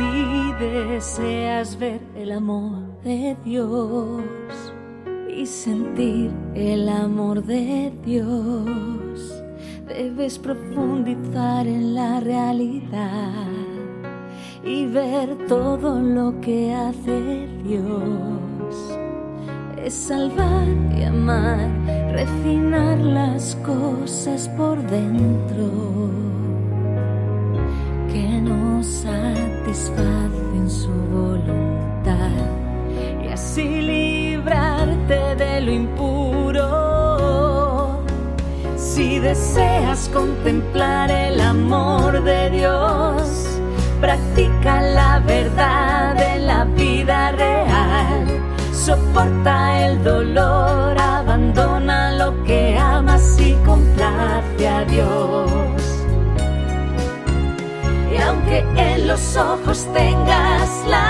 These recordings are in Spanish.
Si deseas ver el amor de Dios y sentir el amor de Dios, debes profundizar en la realidad y ver todo lo que hace Dios. Es salvar y amar, refinar las cosas por dentro lo impuro. Si deseas contemplar el amor de Dios, practica la verdad de la vida real, soporta el dolor, abandona lo que amas y complace a Dios. Y aunque en los ojos tengas lágrimas,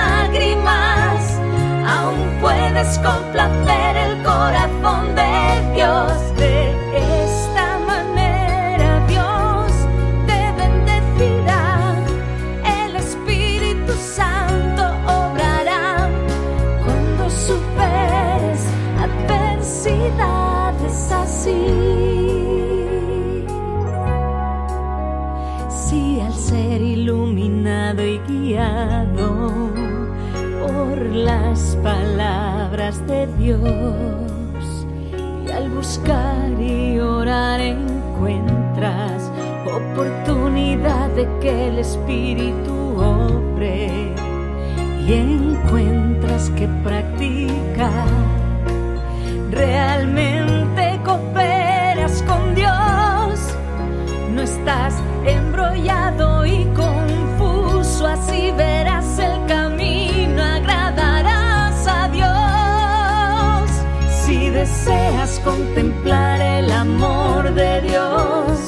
puedes complacer el corazón de Dios. De esta manera Dios te bendecirá, el Espíritu Santo obrará cuando superes adversidades así. Si al ser iluminado y guiado las palabras de Dios. Y al buscar y orar encuentras oportunidad de que el Espíritu obre. Y encuentras que practicar realmente cooperas con Dios. No estás embrollado contemplar el amor de Dios,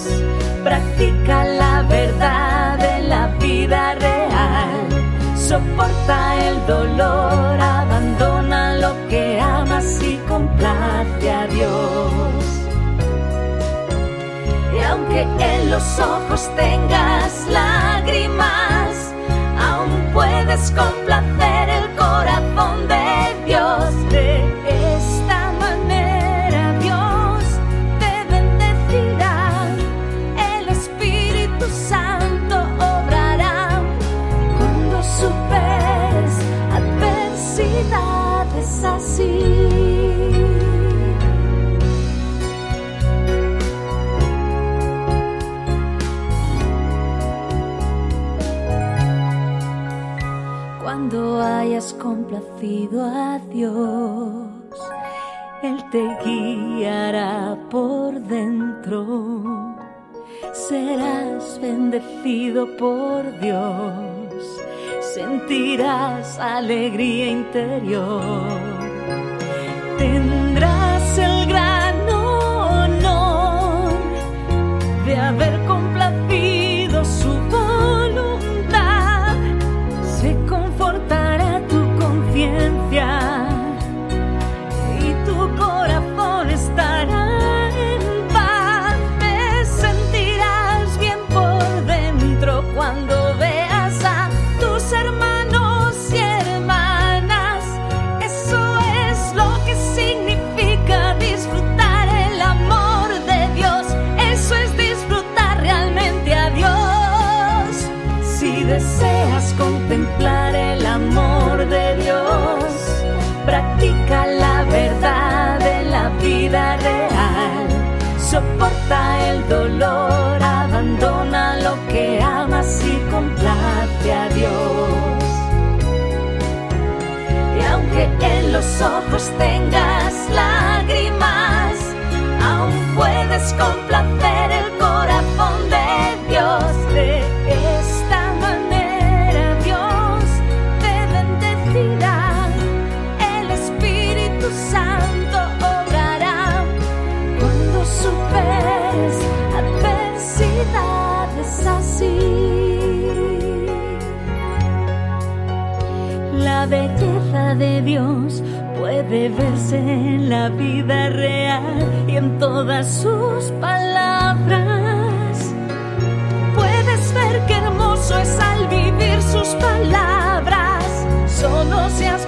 practica la verdad de la vida real, soporta el dolor, abandona lo que amas y complace a Dios. Y aunque en los ojos tengas lágrimas, aún puedes complacer Cuando hayas complacido a Dios, Él te guiará por dentro. Serás bendecido por Dios, sentirás alegría interior. Contemplar el amor de Dios, practica la verdad de la vida real. Soporta el dolor, abandona lo que amas y complace a Dios. Y aunque en los ojos tengas adversidades así. La belleza de Dios puede verse en la vida real y en todas sus palabras. Puedes ver qué hermoso es al vivir sus palabras. si has